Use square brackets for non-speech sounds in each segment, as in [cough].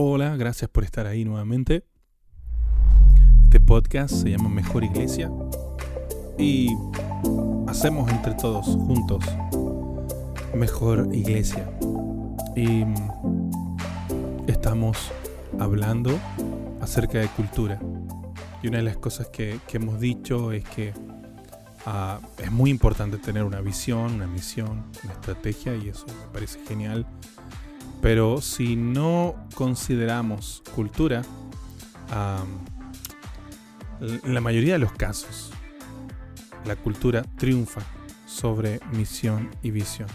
Hola, gracias por estar ahí nuevamente. Este podcast se llama Mejor Iglesia y hacemos entre todos juntos Mejor Iglesia. Y estamos hablando acerca de cultura. Y una de las cosas que, hemos dicho es que ah, es muy importante tener una visión, una misión, una estrategia y eso me parece genial pero si no consideramos cultura, en la mayoría de los casos, la cultura triunfa sobre misión y visión.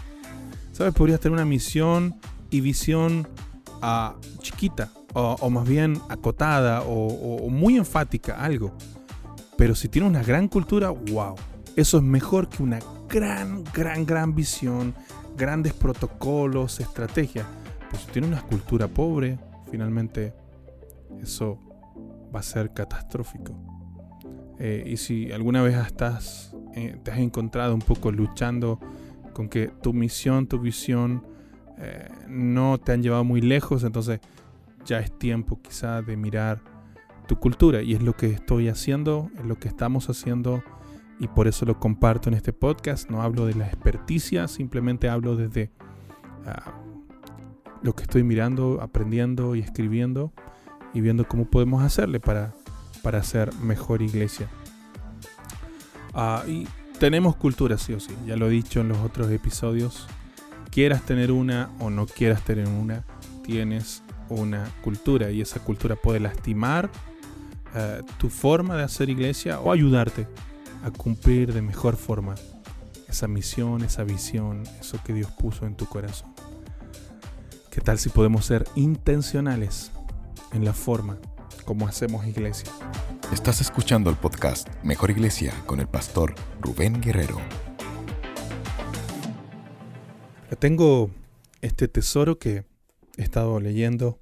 ¿Sabes? Podrías tener una misión y visión ah, chiquita, o, más bien acotada, o, muy enfática, algo. Pero si tiene una gran cultura, wow. Eso es mejor que una gran, gran, gran visión, grandes protocolos, estrategias si tiene una cultura pobre, finalmente eso va a ser catastrófico. Eh, y si alguna vez estás, eh, te has encontrado un poco luchando con que tu misión, tu visión eh, no te han llevado muy lejos, entonces ya es tiempo quizá de mirar tu cultura. Y es lo que estoy haciendo, es lo que estamos haciendo y por eso lo comparto en este podcast. No hablo de la experticia, simplemente hablo desde ah, lo que estoy mirando, aprendiendo y escribiendo y viendo cómo podemos hacerle para, para hacer mejor iglesia. Ah, y tenemos cultura, sí o sí, ya lo he dicho en los otros episodios. Quieras tener una o no quieras tener una, tienes una cultura y esa cultura puede lastimar eh, tu forma de hacer iglesia o ayudarte a cumplir de mejor forma esa misión, esa visión, eso que Dios puso en tu corazón. ¿Qué tal si podemos ser intencionales en la forma como hacemos iglesia? Estás escuchando el podcast Mejor Iglesia con el pastor Rubén Guerrero. Tengo este tesoro que he estado leyendo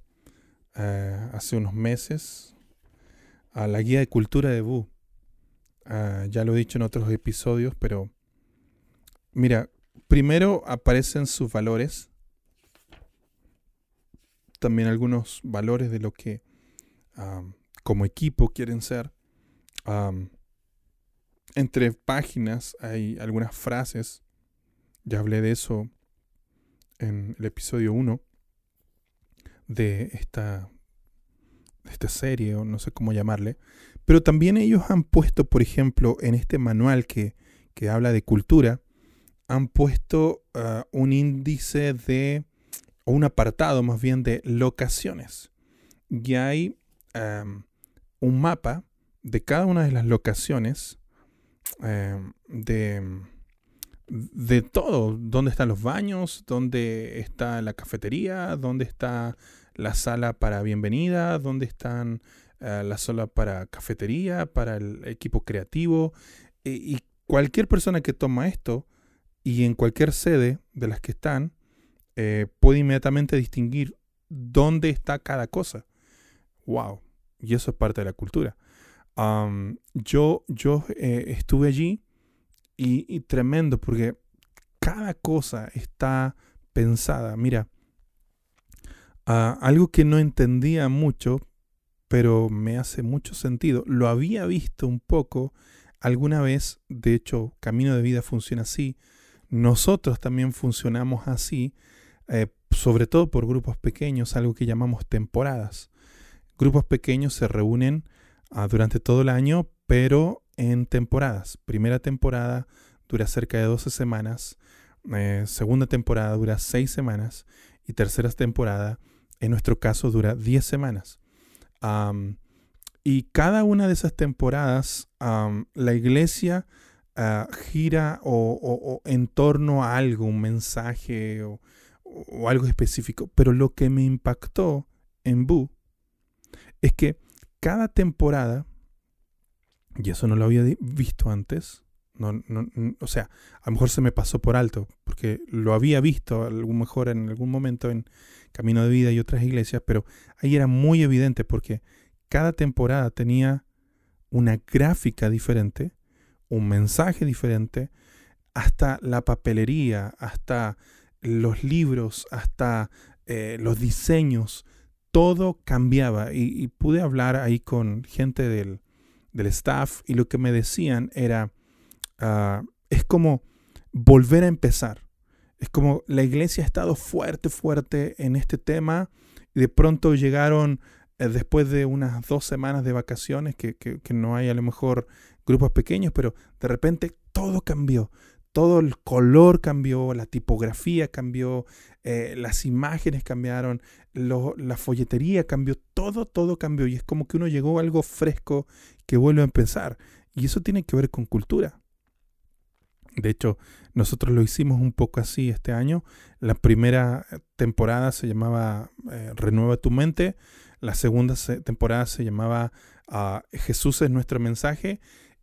eh, hace unos meses, a la guía de cultura de Bu. Ah, ya lo he dicho en otros episodios, pero mira, primero aparecen sus valores también algunos valores de lo que como equipo quieren ser. entre páginas hay algunas frases, ya hablé de eso en el episodio 1 de esta, de esta serie, o no sé cómo llamarle, pero también ellos han puesto, por ejemplo, en este manual que, que habla de cultura, han puesto ah, un índice de o un apartado más bien de locaciones. Y hay em, un mapa de cada una de las locaciones em, de, de todo, dónde están los baños, dónde está la cafetería, dónde está la sala para bienvenida, dónde están eh, la sala para cafetería, para el equipo creativo. y cualquier persona que toma esto y en cualquier sede de las que están, eh, puede inmediatamente distinguir dónde está cada cosa. ¡Wow! Y eso es parte de la cultura. yo yo eh, estuve allí y, tremendo porque cada cosa está pensada. Mira, ah, algo que no entendía mucho, pero me hace mucho sentido. Lo había visto un poco alguna vez, de hecho, Camino de Vida funciona así. Nosotros también funcionamos así eh, sobre todo por grupos pequeños, algo que llamamos temporadas. Grupos pequeños se reúnen ah, durante todo el año, pero en temporadas. Primera temporada dura cerca de 12 semanas, eh, segunda temporada dura 6 semanas y tercera temporada, en nuestro caso, dura 10 semanas. y cada una de esas temporadas, la iglesia ah, gira o, en torno a algo, un mensaje o, o algo específico, pero lo que me impactó en Boo es que cada temporada, y eso no lo había visto antes, no, no, o sea, a lo mejor se me pasó por alto, porque lo había visto a lo mejor en algún momento en Camino de Vida y otras iglesias, pero ahí era muy evidente porque cada temporada tenía una gráfica diferente, un mensaje diferente, hasta la papelería, hasta los libros, hasta eh, los diseños, todo cambiaba y, pude hablar ahí con gente del, staff y lo que me decían era, ah, es como volver a empezar. Es como la iglesia ha estado fuerte, fuerte en este tema y de pronto llegaron eh, después de unas dos semanas de vacaciones, que, no hay a lo mejor grupos pequeños, pero de repente todo cambió. Todo el color cambió, la tipografía cambió, eh, las imágenes cambiaron, la folletería cambió, todo, todo cambió. Y es como que uno llegó a algo fresco que vuelve a empezar. Y eso tiene que ver con cultura. De hecho, nosotros lo hicimos un poco así este año. La primera temporada se llamaba eh, Renueva tu mente. La segunda temporada se llamaba ah, Jesús es nuestro mensaje.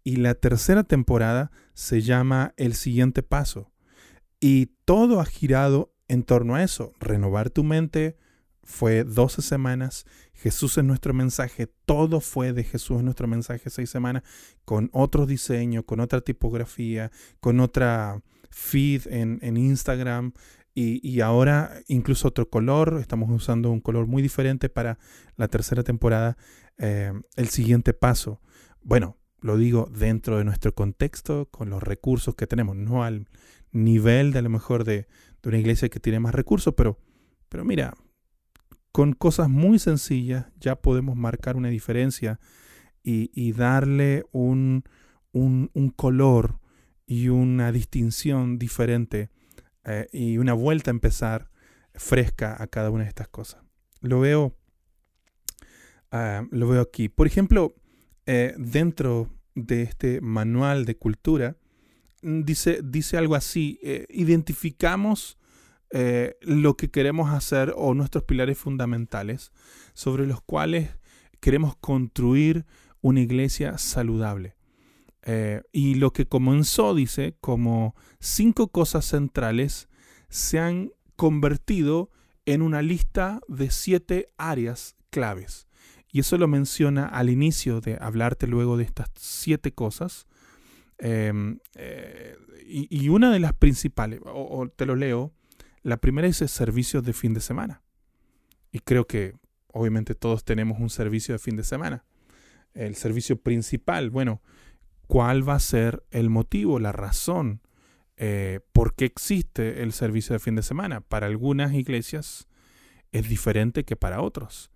Y la tercera temporada se llama El siguiente paso. Y todo ha girado en torno a eso. Renovar tu mente fue 12 semanas. Jesús es nuestro mensaje. Todo fue de Jesús en nuestro mensaje seis semanas. Con otro diseño, con otra tipografía, con otra feed en, en Instagram. Y, ahora incluso otro color, estamos usando un color muy diferente para la tercera temporada. Eh, el siguiente paso, bueno, lo digo dentro de nuestro contexto, con los recursos que tenemos, no al nivel de a lo mejor de, una iglesia que tiene más recursos, pero, pero mira, con cosas muy sencillas ya podemos marcar una diferencia y, darle un, un, un color y una distinción diferente eh, y una vuelta a empezar fresca a cada una de estas cosas. Lo veo, ah, lo veo aquí. Por ejemplo, eh, dentro de este manual de cultura, mm, dice, dice algo así, eh, identificamos lo que queremos hacer o nuestros pilares fundamentales sobre los cuales queremos construir una iglesia saludable. Eh, y lo que comenzó, dice, como cinco cosas centrales, se han convertido en una lista de siete áreas claves. Y eso lo menciona al inicio de hablarte luego de estas siete cosas. Em, eh, y, una de las principales, o, te lo leo, la primera es el servicio de fin de semana. Y creo que obviamente todos tenemos un servicio de fin de semana. El servicio principal, bueno, cuál va a ser el motivo, la razón, eh, por qué existe el servicio de fin de semana. Para algunas iglesias es diferente que para otros.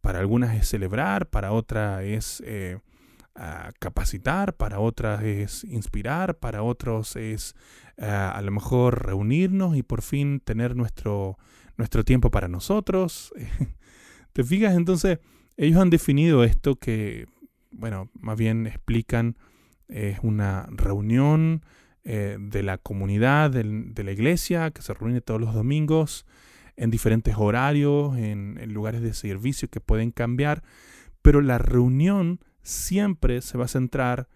Para algunas es celebrar, para otras es eh, capacitar, para otras es inspirar, para otros es eh, a lo mejor reunirnos y por fin tener nuestro, nuestro tiempo para nosotros. [laughs] ¿Te fijas? Entonces, ellos han definido esto que, bueno, más bien explican es una reunión eh, de la comunidad, de la iglesia, que se reúne todos los domingos en diferentes horarios, en, lugares de servicio que pueden cambiar, pero la reunión siempre se va a centrar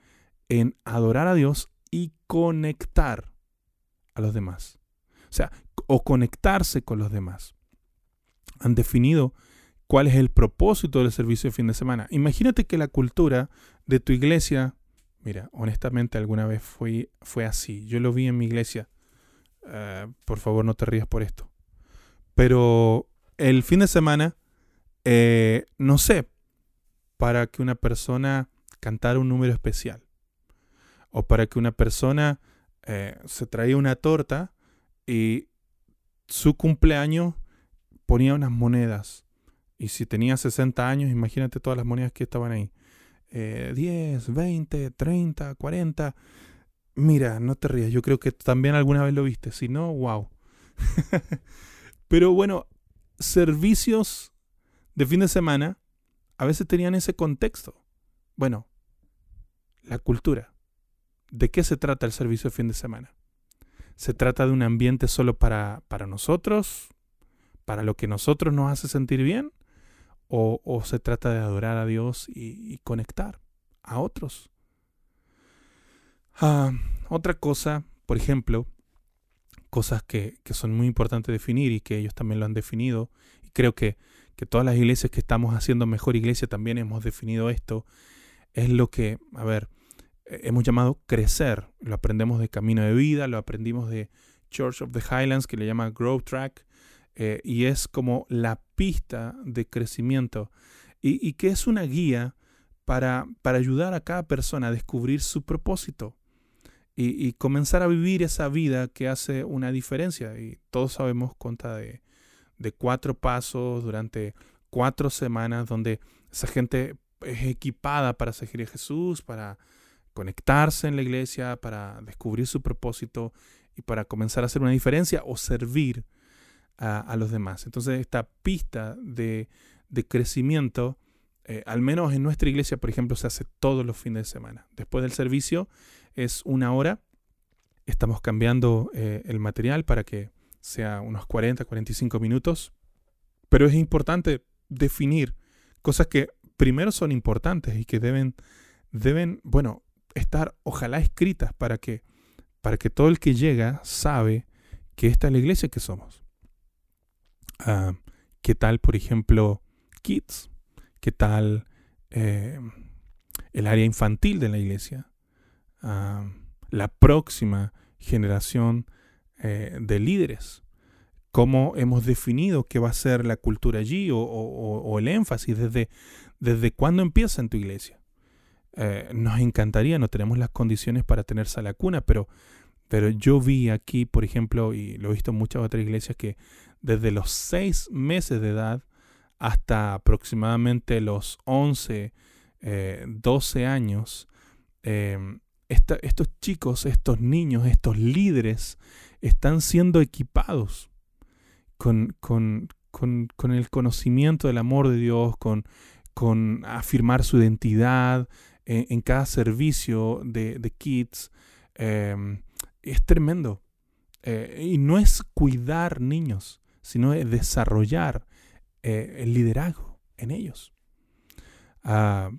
en adorar a Dios y conectar a los demás. O sea, o conectarse con los demás. Han definido cuál es el propósito del servicio de fin de semana. Imagínate que la cultura de tu iglesia Mira, honestamente alguna vez fui, fue así. Yo lo vi en mi iglesia. Eh, por favor, no te rías por esto. Pero el fin de semana, eh, no sé, para que una persona cantara un número especial. O para que una persona eh, se traía una torta y su cumpleaños ponía unas monedas. Y si tenía 60 años, imagínate todas las monedas que estaban ahí. 10, 20, 30, 40. Mira, no te rías, yo creo que también alguna vez lo viste, si no, wow. [laughs] Pero bueno, servicios de fin de semana a veces tenían ese contexto. Bueno, la cultura. ¿De qué se trata el servicio de fin de semana? ¿Se trata de un ambiente solo para, para nosotros? ¿Para lo que nosotros nos hace sentir bien? o, se trata de adorar a Dios y, conectar a otros. Ah, otra cosa, por ejemplo, cosas que, son muy importantes definir y que ellos también lo han definido, y creo que, que todas las iglesias que estamos haciendo mejor iglesia también hemos definido esto, es lo que, a ver, eh, hemos llamado crecer. Lo aprendemos de Camino de Vida, lo aprendimos de Church of the Highlands, que le llama Growth Track, eh, y es como la pista de crecimiento. Y, que es una guía para, para, ayudar a cada persona a descubrir su propósito y, comenzar a vivir esa vida que hace una diferencia. Y todos sabemos cuenta de, de cuatro pasos durante cuatro semanas donde esa gente es equipada para seguir a Jesús, para conectarse en la iglesia, para descubrir su propósito y para comenzar a hacer una diferencia o servir a, los demás. Entonces esta pista de, crecimiento, eh, al menos en nuestra iglesia, por ejemplo, se hace todos los fines de semana. Después del servicio es una hora. Estamos cambiando eh, el material para que sea unos 40, 45 minutos. Pero es importante definir cosas que primero son importantes y que deben, deben, bueno, estar ojalá escritas para que, para que todo el que llega sabe que esta es la iglesia que somos. Ah, ¿Qué tal, por ejemplo, Kids? ¿Qué tal eh, el área infantil de la iglesia? La próxima generación eh, de líderes. ¿Cómo hemos definido qué va a ser la cultura allí o, el énfasis? Desde, ¿Desde cuándo empieza en tu iglesia? Eh, nos encantaría, no tenemos las condiciones para tener sala cuna, pero, pero yo vi aquí, por ejemplo, y lo he visto en muchas otras iglesias, que desde los seis meses de edad hasta aproximadamente los 11, 12 eh, estos chicos, estos niños, estos líderes están siendo equipados con, con, con el conocimiento del amor de Dios, con, con afirmar su identidad, en, cada servicio de, de kids. Em, es tremendo. Eh, y no es cuidar niños, sino es desarrollar eh, el liderazgo en ellos. Ah,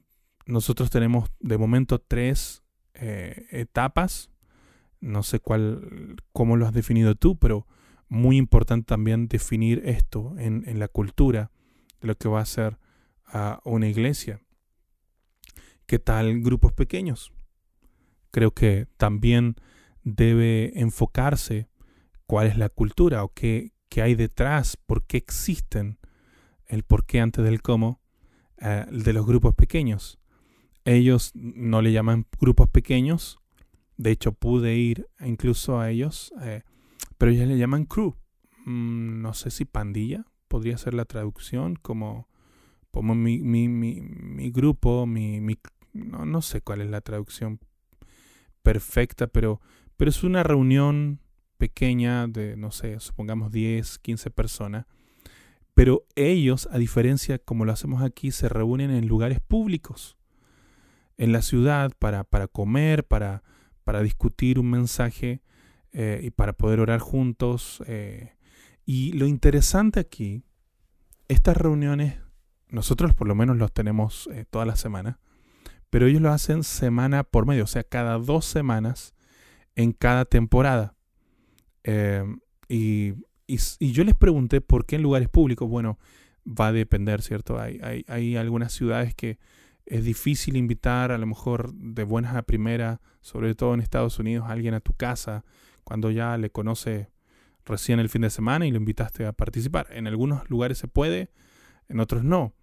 nosotros tenemos de momento tres eh, etapas. No sé cuál, cómo lo has definido tú, pero muy importante también definir esto en, en la cultura de lo que va a ser ah, una iglesia. ¿Qué tal grupos pequeños? Creo que también debe enfocarse cuál es la cultura o qué, hay detrás, por qué existen, el por qué antes del cómo eh, de los grupos pequeños. Ellos no le llaman grupos pequeños, de hecho pude ir incluso a ellos, eh, pero ellos le llaman crew. Mm, no sé si pandilla podría ser la traducción, como, como mi, mi, mi, mi grupo, mi, mi, no, no sé cuál es la traducción perfecta, pero, pero es una reunión pequeña de, no sé, supongamos 10, 15 personas. Pero ellos, a diferencia como lo hacemos aquí, se reúnen en lugares públicos, en la ciudad, para, para comer, para, para discutir un mensaje eh, y para poder orar juntos. Eh. Y lo interesante aquí, estas reuniones, nosotros por lo menos los tenemos eh, toda la semana, pero ellos lo hacen semana por medio, o sea, cada dos semanas en cada temporada. Em, y, yo les pregunté por qué en lugares públicos. Bueno, va a depender, ¿cierto? Hay, hay, algunas ciudades que es difícil invitar a lo mejor de buenas a primera, sobre todo en Estados Unidos, a alguien a tu casa cuando ya le conoce recién el fin de semana y lo invitaste a participar. En algunos lugares se puede, en otros no.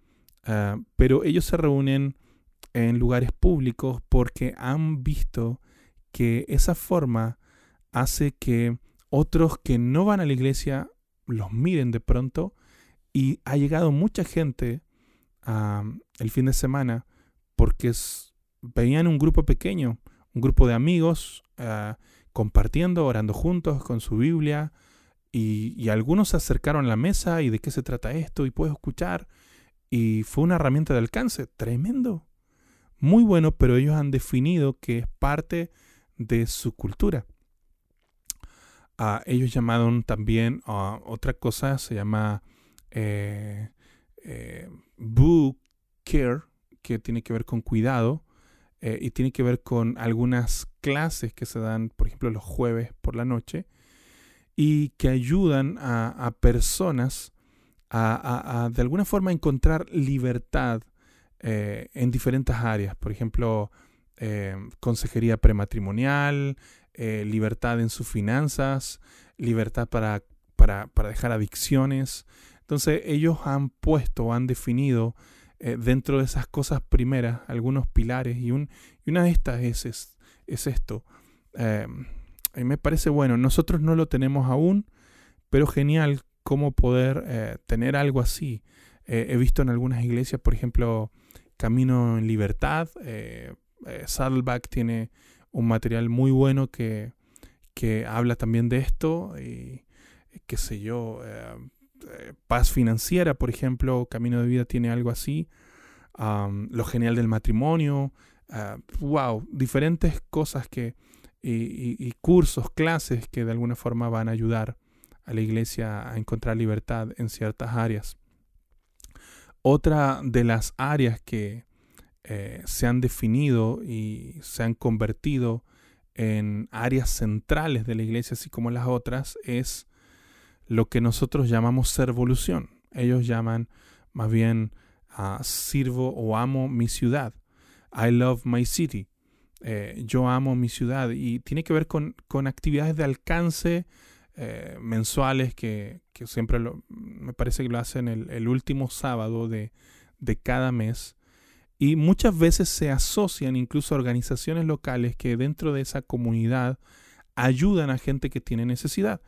Ah, pero ellos se reúnen en lugares públicos porque han visto que esa forma hace que otros que no van a la iglesia los miren de pronto y ha llegado mucha gente el fin de semana porque veían un grupo pequeño, un grupo de amigos ah, compartiendo, orando juntos con su Biblia y, algunos se acercaron a la mesa y de qué se trata esto y puedo escuchar y fue una herramienta de alcance tremendo. Muy bueno, pero ellos han definido que es parte de su cultura. Uh, ellos llamaron también a otra cosa, se llama eh, eh, Boo Care, que tiene que ver con cuidado eh, y tiene que ver con algunas clases que se dan, por ejemplo, los jueves por la noche y que ayudan a, personas a, de alguna forma encontrar libertad eh, en diferentes áreas, por ejemplo, eh, consejería prematrimonial, libertad en sus finanzas, libertad para para, dejar adicciones. Entonces ellos han puesto, han definido eh, dentro de esas cosas primeras algunos pilares y, un, y una de estas es, es, esto. Eh, me parece bueno, nosotros no lo tenemos aún, pero genial cómo poder eh, tener algo así. he visto en algunas iglesias, por ejemplo, Camino en Libertad, Saddleback tiene un material muy bueno que, que habla también de esto y qué sé yo, eh, eh, paz financiera, por ejemplo, Camino de Vida tiene algo así, lo genial del matrimonio, wow, ah, diferentes cosas que, y, cursos, clases que de alguna forma van a ayudar a la iglesia a encontrar libertad en ciertas áreas. Otra de las áreas que eh, se han definido y se han convertido en áreas centrales de la iglesia, así como las otras, es lo que nosotros llamamos servolución. Ellos llaman más bien a sirvo o amo mi ciudad. I love my city. Eh, yo amo mi ciudad. Y tiene que ver con, actividades de alcance eh, mensuales que, siempre me parece que lo hacen el, último sábado de, de cada mes. Y muchas veces se asocian incluso a organizaciones locales que dentro de esa comunidad ayudan a gente que tiene necesidad.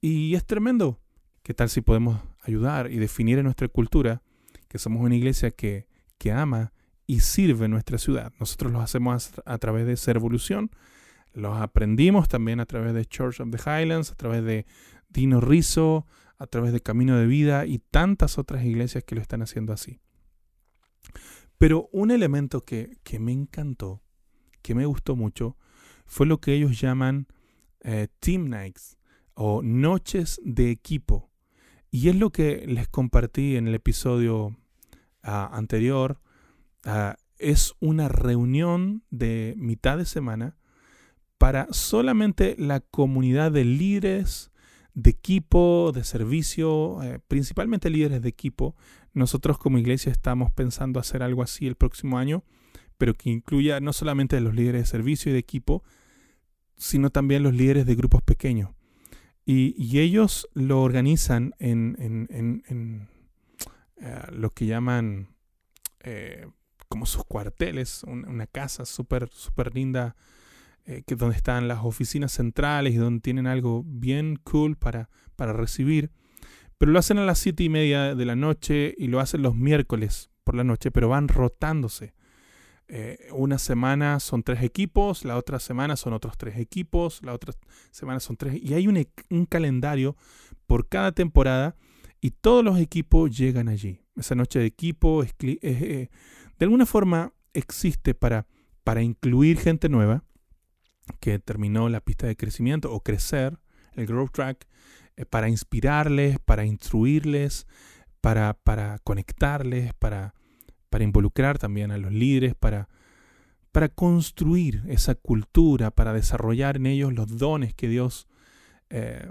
Y es tremendo. ¿Qué tal si podemos ayudar y definir en nuestra cultura que somos una iglesia que, que ama y sirve nuestra ciudad? Nosotros lo hacemos a, través de Servolución, los aprendimos también a través de Church of the Highlands, a través de Dino Rizzo, a través de Camino de Vida y tantas otras iglesias que lo están haciendo así. Pero un elemento que, que me encantó, que me gustó mucho, fue lo que ellos llaman eh, Team Nights o noches de equipo. Y es lo que les compartí en el episodio ah, anterior. Ah, es una reunión de mitad de semana para solamente la comunidad de líderes de equipo, de servicio, eh, principalmente líderes de equipo. Nosotros como iglesia estamos pensando hacer algo así el próximo año, pero que incluya no solamente los líderes de servicio y de equipo, sino también los líderes de grupos pequeños. Y, ellos lo organizan en, eh, lo que llaman eh, como sus cuarteles, una casa súper super linda, eh, que donde están las oficinas centrales y donde tienen algo bien cool para, para recibir. Pero lo hacen a las siete y media de la noche y lo hacen los miércoles por la noche, pero van rotándose. Eh, una semana son tres equipos, la otra semana son otros tres equipos, la otra semana son tres. Y hay un, calendario por cada temporada y todos los equipos llegan allí. Esa noche de equipo eh, de alguna forma existe para, para incluir gente nueva que terminó la pista de crecimiento o crecer, el Growth Track, eh, para inspirarles, para instruirles, para, para conectarles, para para involucrar también a los líderes, para, para construir esa cultura, para desarrollar en ellos los dones que Dios eh,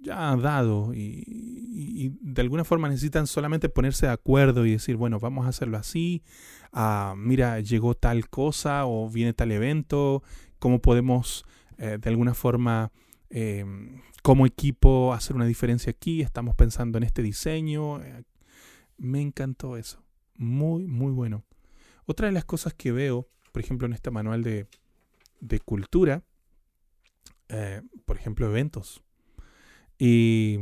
ya ha dado y, de alguna forma necesitan solamente ponerse de acuerdo y decir, bueno, vamos a hacerlo así, ah, mira, llegó tal cosa o viene tal evento, cómo podemos eh, de alguna forma eh, como equipo hacer una diferencia aquí, estamos pensando en este diseño. me encantó eso muy, muy bueno. Otra de las cosas que veo, por ejemplo, en este manual de, cultura, eh, por ejemplo, eventos. Y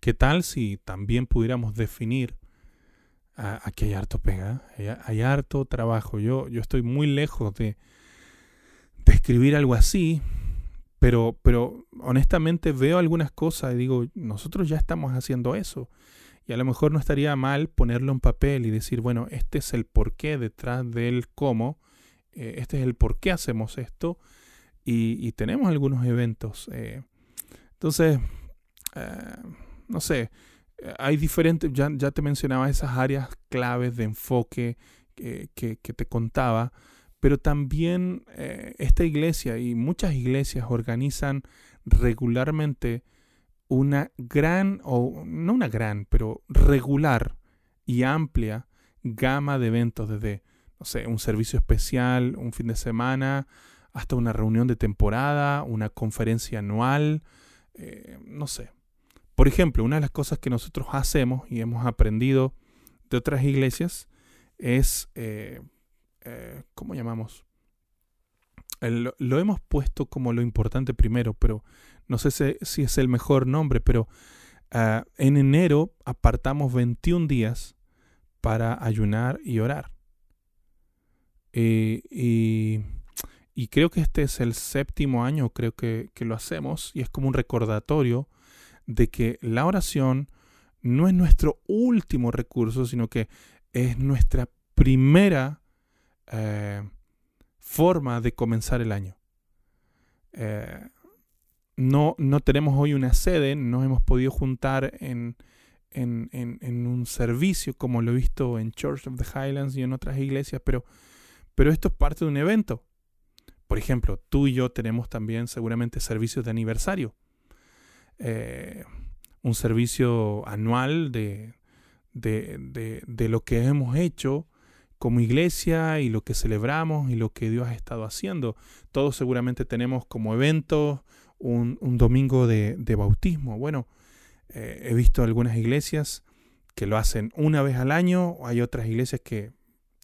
qué tal si también pudiéramos definir, aquí hay harto pega, hay, harto trabajo. Yo, yo estoy muy lejos de, de escribir algo así, pero, pero honestamente veo algunas cosas y digo, nosotros ya estamos haciendo eso. Y a lo mejor no estaría mal ponerlo en papel y decir, bueno, este es el porqué detrás del cómo, eh, este es el por qué hacemos esto y, tenemos algunos eventos. Eh. entonces, eh, no sé, hay diferentes, ya, ya, te mencionaba esas áreas claves de enfoque que, que te contaba, pero también esta iglesia y muchas iglesias organizan regularmente una gran, o no una gran, pero regular y amplia gama de eventos, desde, no sé, un servicio especial, un fin de semana, hasta una reunión de temporada, una conferencia anual, eh, no sé. Por ejemplo, una de las cosas que nosotros hacemos y hemos aprendido de otras iglesias es, eh, eh, ¿cómo llamamos? Lo hemos puesto como lo importante primero, pero no sé si, es el mejor nombre, pero ah, en enero apartamos 21 días para ayunar y orar. Eh, y, creo que este es el séptimo año, creo que, lo hacemos, y es como un recordatorio de que la oración no es nuestro último recurso, sino que es nuestra primera eh, forma de comenzar el año. Eh, no, no tenemos hoy una sede, no hemos podido juntar en, en, un servicio como lo he visto en Church of the Highlands y en otras iglesias, pero, pero esto es parte de un evento. Por ejemplo, tú y yo tenemos también seguramente servicios de aniversario. Eh, un servicio anual de, de, de, lo que hemos hecho como iglesia y lo que celebramos y lo que Dios ha estado haciendo. Todos seguramente tenemos como evento un, domingo de, bautismo. Bueno, eh, he visto algunas iglesias que lo hacen una vez al año, hay otras iglesias que,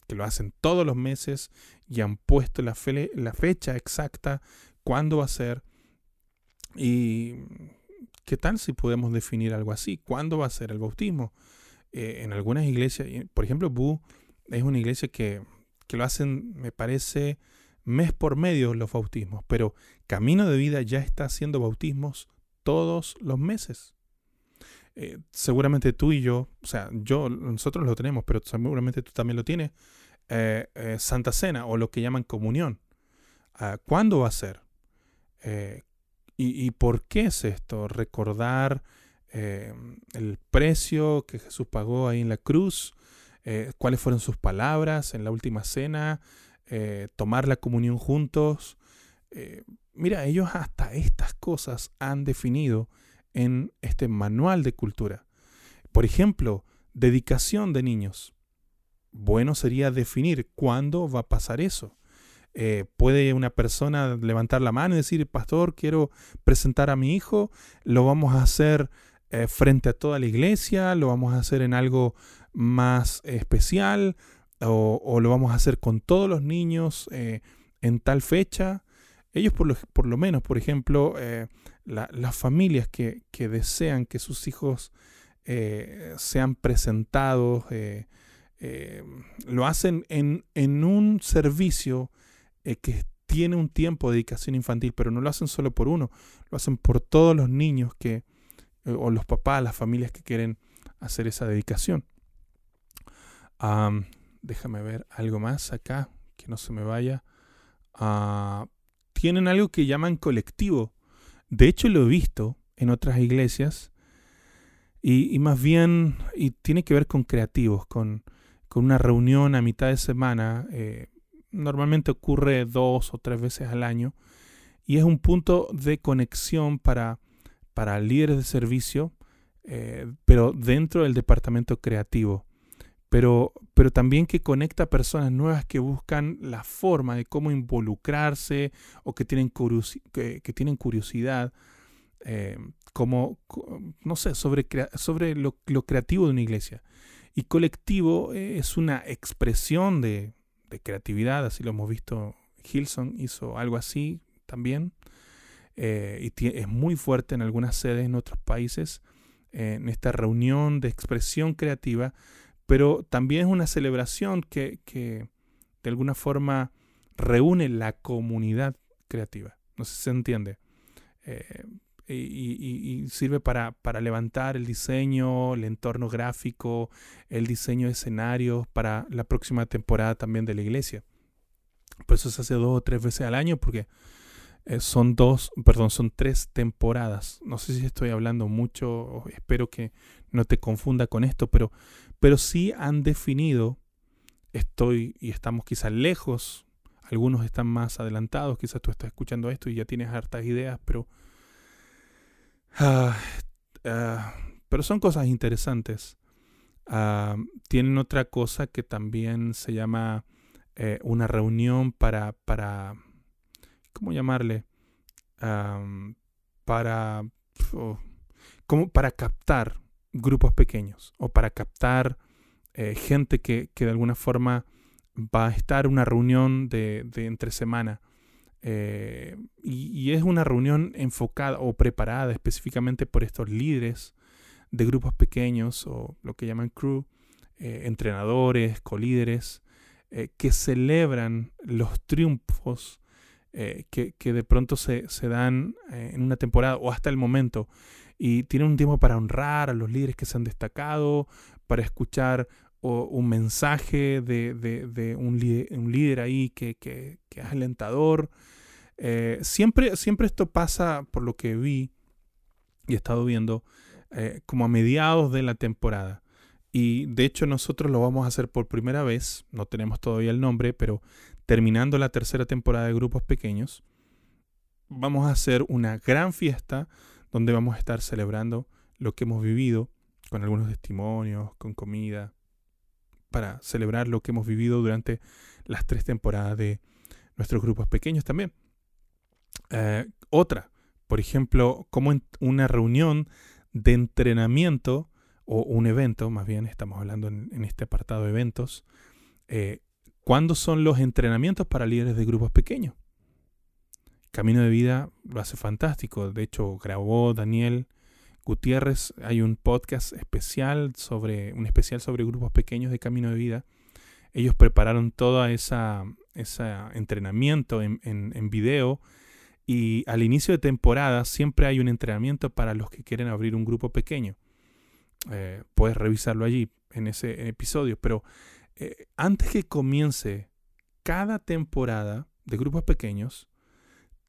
que lo hacen todos los meses y han puesto la, la fecha exacta, cuándo va a ser. Y ¿qué tal si podemos definir algo así? ¿Cuándo va a ser el bautismo? Eh, en algunas iglesias, por ejemplo, Bu es una iglesia que, lo hacen, me parece, mes por medio los bautismos, pero Camino de Vida ya está haciendo bautismos todos los meses. Eh, seguramente tú y yo, o sea, yo, nosotros lo tenemos, pero seguramente tú también lo tienes, eh, Santa Cena o lo que llaman comunión. Ah, ¿Cuándo va a ser? ¿Y, por qué es esto? Recordar eh, el precio que Jesús pagó ahí en la cruz, eh, cuáles fueron sus palabras en la última cena, eh, tomar la comunión juntos. mira, ellos hasta estas cosas han definido en este manual de cultura. Por ejemplo, dedicación de niños. Bueno sería definir cuándo va a pasar eso. Eh, puede una persona levantar la mano y decir, pastor, quiero presentar a mi hijo, lo vamos a hacer eh, frente a toda la iglesia, lo vamos a hacer en algo más especial o, lo vamos a hacer con todos los niños eh, en tal fecha. Ellos por lo, por lo menos, por ejemplo, las familias que, desean que sus hijos sean presentados, lo hacen en, en un servicio eh, que tiene un tiempo de dedicación infantil, pero no lo hacen solo por uno, lo hacen por todos los niños que, eh, o los papás, las familias que quieren hacer esa dedicación. Déjame ver algo más acá, que no se me vaya. Ah, tienen algo que llaman colectivo. De hecho, lo he visto en otras iglesias y, más bien y tiene que ver con creativos, con, una reunión a mitad de semana. Eh, normalmente ocurre dos o tres veces al año y es un punto de conexión para, para líderes de servicio, eh, pero dentro del departamento creativo. Pero, pero también que conecta a personas nuevas que buscan la forma de cómo involucrarse o que tienen, que, tienen curiosidad, eh, como, no sé, sobre, sobre lo, lo creativo de una iglesia. Y colectivo eh, es una expresión de, de creatividad, así lo hemos visto. Hilson hizo algo así también. Eh, y es muy fuerte en algunas sedes en otros países, en esta reunión de expresión creativa, pero también es una celebración que, de alguna forma reúne la comunidad creativa. No sé si se entiende. Eh, y, sirve para, para, levantar el diseño, el entorno gráfico, el diseño de escenarios para la próxima temporada también de la iglesia. Por eso se hace dos o tres veces al año porque eh, son dos, perdón, son tres temporadas. No sé si estoy hablando mucho, espero que no te confunda con esto, pero, pero sí han definido, estoy y estamos quizás lejos, algunos están más adelantados, quizás tú estás escuchando esto y ya tienes hartas ideas, pero Ah, ah, pero son cosas interesantes. Ah, tienen otra cosa que también se llama eh, una reunión para, para, ¿cómo llamarle? para, oh, como para captar grupos pequeños o para captar eh, gente que, de alguna forma va a estar una reunión de, entre semana. Eh, y, es una reunión enfocada o preparada específicamente por estos líderes de grupos pequeños o lo que llaman crew, eh, entrenadores, colíderes, que celebran los triunfos que, de pronto se, se dan en una temporada o hasta el momento y tienen un tiempo para honrar a los líderes que se han destacado, para escuchar un mensaje de, un, líder, ahí que, es alentador. Eh, siempre, siempre esto pasa, por lo que vi y he estado viendo, eh, como a mediados de la temporada. Y de hecho nosotros lo vamos a hacer por primera vez, no tenemos todavía el nombre, pero terminando la tercera temporada de grupos pequeños, vamos a hacer una gran fiesta donde vamos a estar celebrando lo que hemos vivido, con algunos testimonios, con comida, para celebrar lo que hemos vivido durante las tres temporadas de nuestros grupos pequeños también. Eh, otra, por ejemplo, como en una reunión de entrenamiento o un evento, más bien estamos hablando en, este apartado de eventos, eh, ¿cuándo son los entrenamientos para líderes de grupos pequeños? Camino de Vida lo hace fantástico. De hecho, grabó Daniel Gutiérrez. Hay un podcast especial sobre, un especial sobre grupos pequeños de Camino de Vida. Ellos prepararon todo ese entrenamiento en, en, video. Y al inicio de temporada siempre hay un entrenamiento para los que quieren abrir un grupo pequeño. Eh, puedes revisarlo allí en ese episodio. Pero eh, antes que comience cada temporada de grupos pequeños,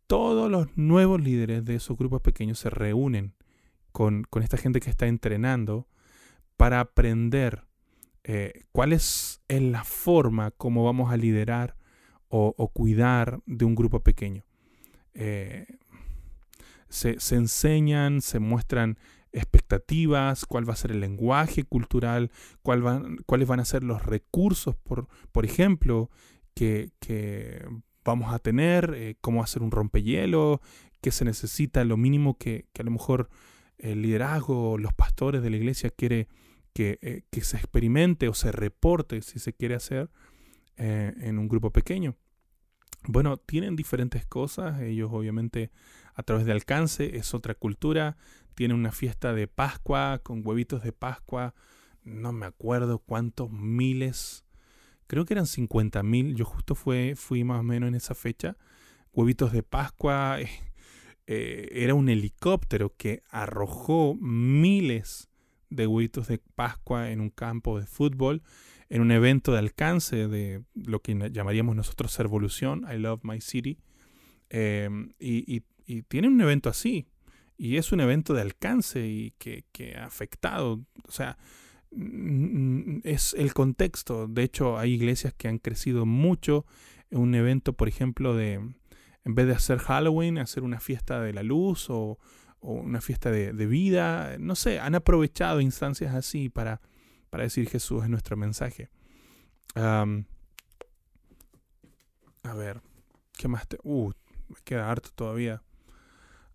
todos los nuevos líderes de esos grupos pequeños se reúnen con, esta gente que está entrenando para aprender eh, cuál es, la forma como vamos a liderar o, cuidar de un grupo pequeño. Eh, se, enseñan, se muestran expectativas, cuál va a ser el lenguaje cultural, cuál cuáles van a ser los recursos, por, por ejemplo, que, que vamos a tener, eh, cómo hacer un rompehielo, qué se necesita, lo mínimo que, a lo mejor el liderazgo, los pastores de la iglesia quiere que, eh, se experimente o se reporte si se quiere hacer eh, en un grupo pequeño. Bueno, tienen diferentes cosas, ellos obviamente a través de alcance es otra cultura, tienen una fiesta de Pascua con huevitos de Pascua, no me acuerdo cuántos miles creo que eran 50 mil, yo justo fue, fui más o menos en esa fecha, huevitos de Pascua, eh, eh, era un helicóptero que arrojó miles de huevitos de Pascua en un campo de fútbol, en un evento de alcance de lo que llamaríamos nosotros Servolución, I Love My City, em, y, tiene un evento así, y es un evento de alcance y que, que ha afectado, o sea, es el contexto. De hecho, hay iglesias que han crecido mucho. Un evento, por ejemplo, de en vez de hacer Halloween, hacer una fiesta de la luz o, una fiesta de, vida. No sé, han aprovechado instancias así para, para decir Jesús es nuestro mensaje. a ver, ¿qué más te.? Uh, me queda harto todavía.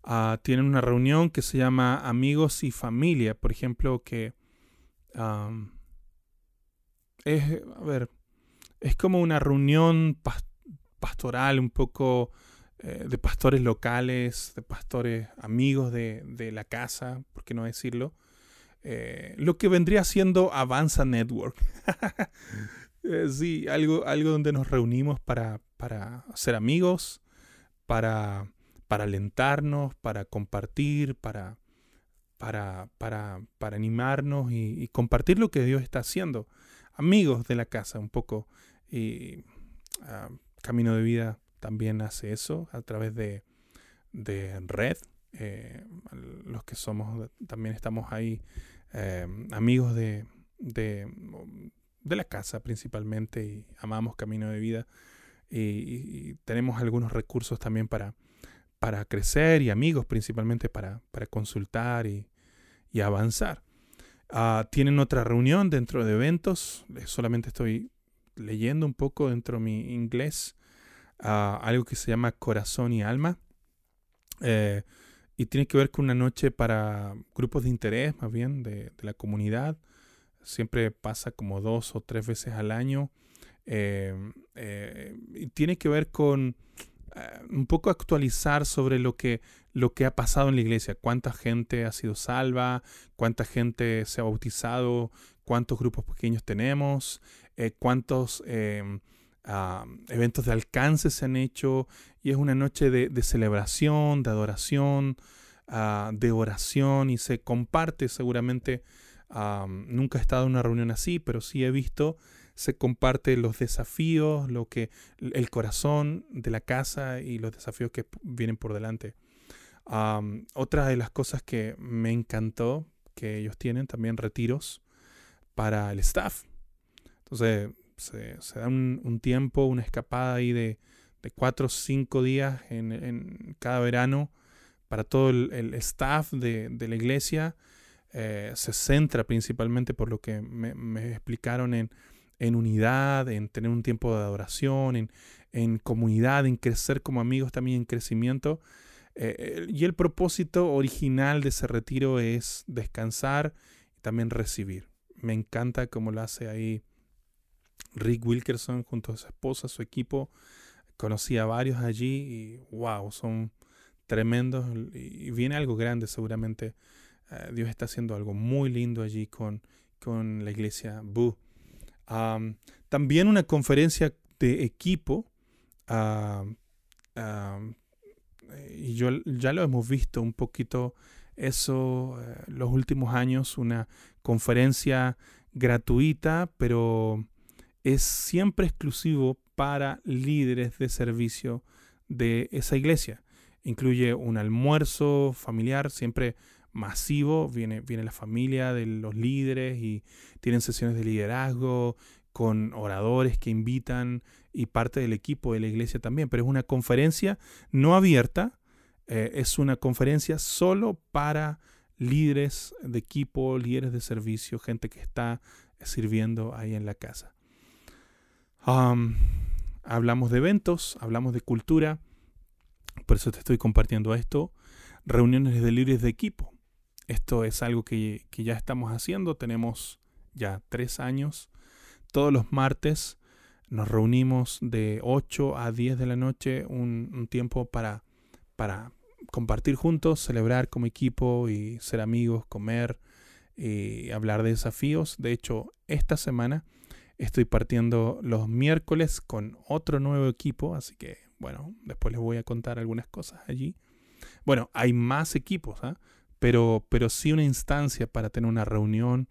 Ah, tienen una reunión que se llama Amigos y Familia, por ejemplo, que es, a ver, es como una reunión pastoral un poco eh, de pastores locales, de pastores amigos de, la casa, por qué no decirlo. Eh, lo que vendría siendo Avanza Network. [laughs] Eh, sí, algo, algo donde nos reunimos para, para ser amigos, para, para alentarnos, para compartir, para, para, para, para animarnos y, compartir lo que Dios está haciendo. Amigos de la casa, un poco. Y ah, Camino de Vida también hace eso a través de, de red. Eh, los que somos, también estamos ahí, eh, amigos de, de, de, la casa principalmente y amamos Camino de Vida. Y, tenemos algunos recursos también para, para crecer y amigos principalmente para, para consultar y, y avanzar. Ah, tienen otra reunión dentro de eventos, solamente estoy leyendo un poco dentro de mi inglés, ah, algo que se llama corazón y alma. Eh, y tiene que ver con una noche para grupos de interés, más bien, de, la comunidad. Siempre pasa como dos o tres veces al año. Eh, y tiene que ver con eh, un poco actualizar sobre lo que, lo que ha pasado en la iglesia. Cuánta gente ha sido salva, cuánta gente se ha bautizado, cuántos grupos pequeños tenemos, eh, cuántos em, eventos de alcance se han hecho y es una noche de, celebración, de adoración, ah, de oración y se comparte seguramente, nunca he estado en una reunión así, pero sí he visto, se comparte los desafíos, lo que el corazón de la casa y los desafíos que vienen por delante. otra de las cosas que me encantó que ellos tienen también retiros para el staff. Entonces, se, da un, tiempo, una escapada ahí de, de cuatro o cinco días en, cada verano para todo el, staff de, la iglesia. Eh, se centra principalmente por lo que me, explicaron en, en, unidad, en tener un tiempo de adoración, en, en comunidad, en crecer como amigos también en crecimiento. Eh, y el propósito original de ese retiro es descansar y también recibir. Me encanta cómo lo hace ahí Rick Wilkerson junto a su esposa, su equipo. Conocí a varios allí y wow, son tremendos y viene algo grande seguramente. Eh, Dios está haciendo algo muy lindo allí con, con la iglesia Boo. También una conferencia de equipo. y yo, ya lo hemos visto un poquito eso eh, los últimos años, una conferencia gratuita, pero es siempre exclusivo para líderes de servicio de esa iglesia. Incluye un almuerzo familiar, siempre masivo, viene, viene la familia de los líderes y tienen sesiones de liderazgo con oradores que invitan y parte del equipo de la iglesia también, pero es una conferencia no abierta, eh, es una conferencia solo para líderes de equipo, líderes de servicio, gente que está sirviendo ahí en la casa hablamos de eventos, hablamos de cultura, por eso te estoy compartiendo esto. Reuniones de líderes de equipo. Esto es algo que, ya estamos haciendo, tenemos ya tres años. Todos los martes nos reunimos de 8 a 10 de la noche, un, tiempo para, para compartir juntos, celebrar como equipo y ser amigos, comer y hablar de desafíos. De hecho, esta semana Estoy partiendo los miércoles con otro nuevo equipo, así que bueno, después les voy a contar algunas cosas allí. Bueno, hay más equipos, ¿ah? Pero, pero sí una instancia para tener una reunión.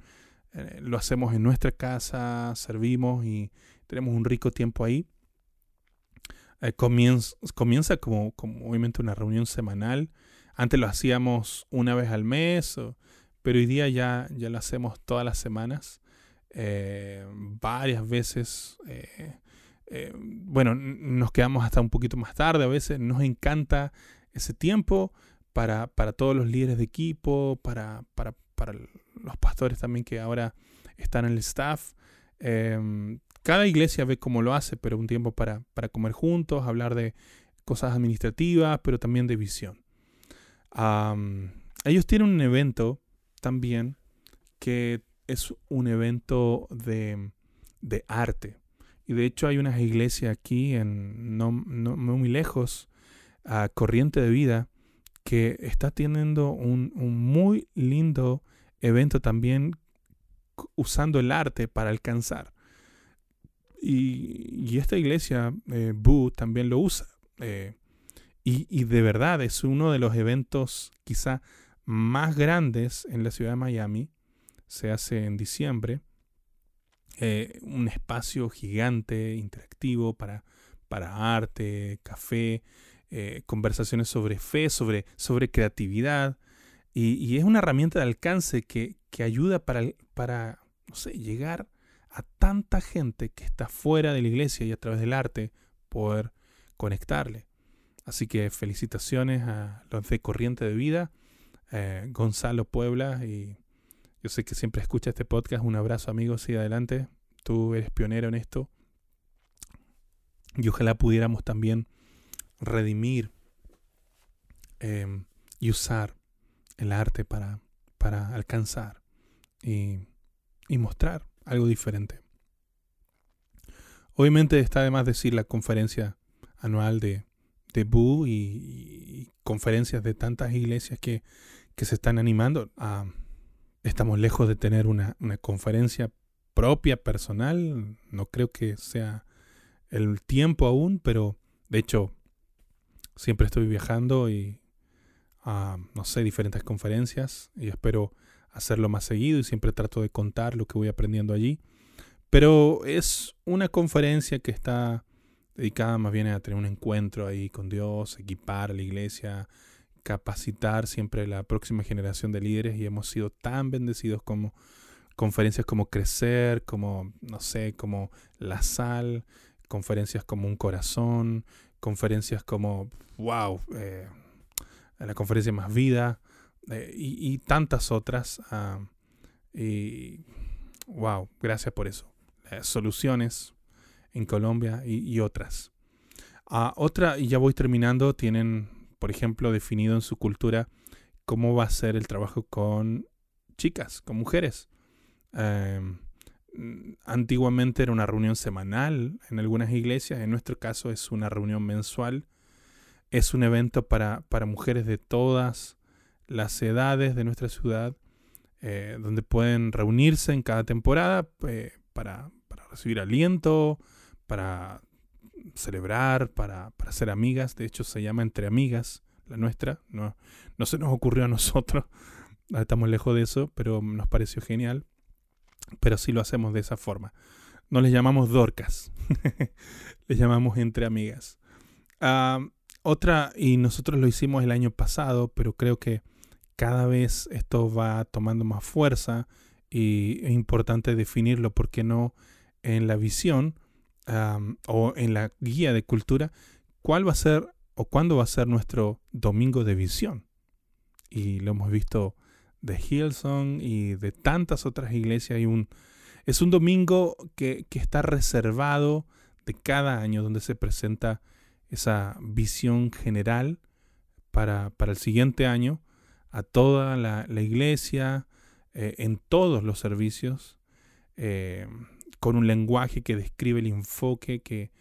Eh, lo hacemos en nuestra casa, servimos y tenemos un rico tiempo ahí. Eh, comienza, comienza como, como, obviamente una reunión semanal. Antes lo hacíamos una vez al mes, pero hoy día ya, ya lo hacemos todas las semanas. Eh, varias veces. Bueno, nos quedamos hasta un poquito más tarde, a veces nos encanta ese tiempo para, para todos los líderes de equipo, para, para, para, los pastores también que ahora están en el staff. Em, cada iglesia ve cómo lo hace, pero un tiempo para, para comer juntos, hablar de cosas administrativas, pero también de visión. ellos tienen un evento también que es un evento de, arte. Y de hecho hay una iglesia aquí, en, no, muy lejos, a Corriente de Vida, que está teniendo un, muy lindo evento también usando el arte para alcanzar. Y, esta iglesia, eh, también lo usa. Eh, y, y, de verdad es uno de los eventos quizá más grandes en la ciudad de Miami se hace en diciembre. Eh, un espacio gigante, interactivo para, para arte, café, eh, conversaciones sobre fe, sobre, sobre creatividad. Y, es una herramienta de alcance que, ayuda para, para llegar a tanta gente que está fuera de la iglesia y a través del arte poder conectarle. Así que felicitaciones a los de Corriente de Vida, eh, Gonzalo Puebla y yo sé que siempre escucha este podcast. Un abrazo, amigos. Sigue adelante. Tú eres pionero en esto. Y ojalá pudiéramos también redimir em, y usar el arte para, para alcanzar y, y mostrar algo diferente. Obviamente está además decir la conferencia anual de, de Boo y, conferencias de tantas iglesias que, que se están animando. A, estamos lejos de tener una, una, conferencia propia, personal. No creo que sea el tiempo aún, pero de hecho siempre estoy viajando y a, no sé, diferentes conferencias y espero hacerlo más seguido y siempre trato de contar lo que voy aprendiendo allí. Pero es una conferencia que está dedicada más bien a tener un encuentro ahí con Dios, equipar a la iglesia, capacitar siempre la próxima generación de líderes y hemos sido tan bendecidos como conferencias como Crecer, como, no sé, como La Sal, conferencias como Un Corazón, conferencias como, wow, eh, la conferencia Más Vida eh, y, tantas otras. Ah, y wow, gracias por eso. Eh, soluciones en Colombia y, otras. Ah, otra, y ya voy terminando, tienen, por ejemplo, definido en su cultura cómo va a ser el trabajo con chicas, con mujeres. Em, antiguamente era una reunión semanal en algunas iglesias, en nuestro caso es una reunión mensual. Es un evento para, para mujeres de todas las edades de nuestra ciudad, eh, donde pueden reunirse en cada temporada eh, para, recibir aliento, para celebrar, para, para, ser amigas. De hecho, se llama Entre Amigas, la nuestra. No, no se nos ocurrió a nosotros. [laughs] Estamos lejos de eso, pero nos pareció genial. Pero sí lo hacemos de esa forma. No les llamamos Dorcas. [laughs] les llamamos Entre Amigas. Otra, y nosotros lo hicimos el año pasado, pero creo que cada vez esto va tomando más fuerza y es importante definirlo porque no en la visión o en la guía de cultura cuál va a ser o cuándo va a ser nuestro domingo de visión. Y lo hemos visto de Hillsong y de tantas otras iglesias. Hay un, es un domingo que, que está reservado de cada año donde se presenta esa visión general para, para el siguiente año a toda la, la iglesia, eh, en todos los servicios, eh, con un lenguaje que describe el enfoque que,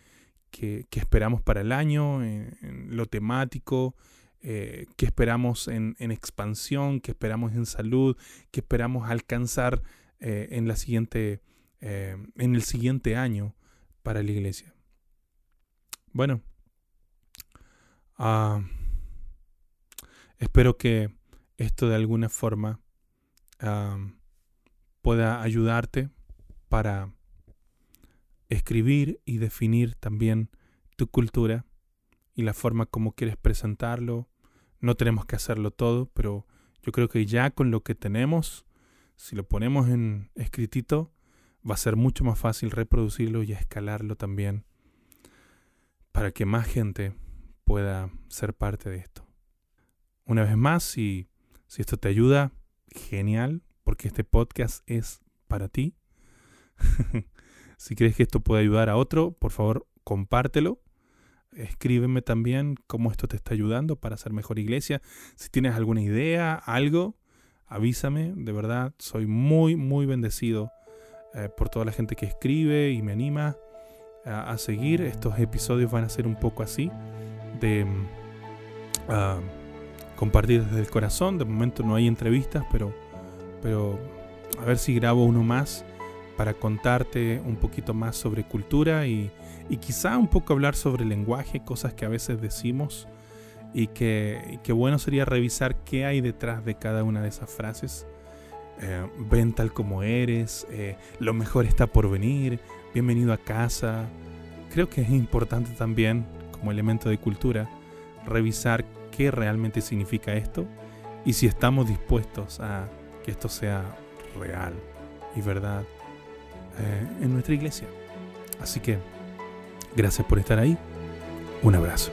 que, esperamos para el año, en, lo temático, eh, que esperamos en, expansión, que esperamos en salud, que esperamos alcanzar en, la siguiente, en el siguiente año para la iglesia. Bueno, ah, espero que esto de alguna forma pueda ayudarte para escribir y definir también tu cultura y la forma como quieres presentarlo. No tenemos que hacerlo todo, pero yo creo que ya con lo que tenemos, si lo ponemos en escritito, va a ser mucho más fácil reproducirlo y escalarlo también para que más gente pueda ser parte de esto. Una vez más, si si esto te ayuda, genial, porque este podcast es para ti. [laughs] si crees que esto puede ayudar a otro, por favor, compártelo. Escríbeme también cómo esto te está ayudando para ser mejor iglesia. Si tienes alguna idea, algo, avísame. De verdad, soy muy, muy bendecido eh, por toda la gente que escribe y me anima a, seguir. Estos episodios van a ser un poco así, de... Uh, compartir desde el corazón. De momento no hay entrevistas, pero, pero a ver si grabo uno más para contarte un poquito más sobre cultura y, y quizá un poco hablar sobre lenguaje, cosas que a veces decimos y que, que bueno sería revisar qué hay detrás de cada una de esas frases. Eh, ven tal como eres, eh, lo mejor está por venir, bienvenido a casa. Creo que es importante también, como elemento de cultura, revisar qué realmente significa esto y si estamos dispuestos a que esto sea real y verdad eh, en nuestra iglesia. Así que gracias por estar ahí. Un abrazo.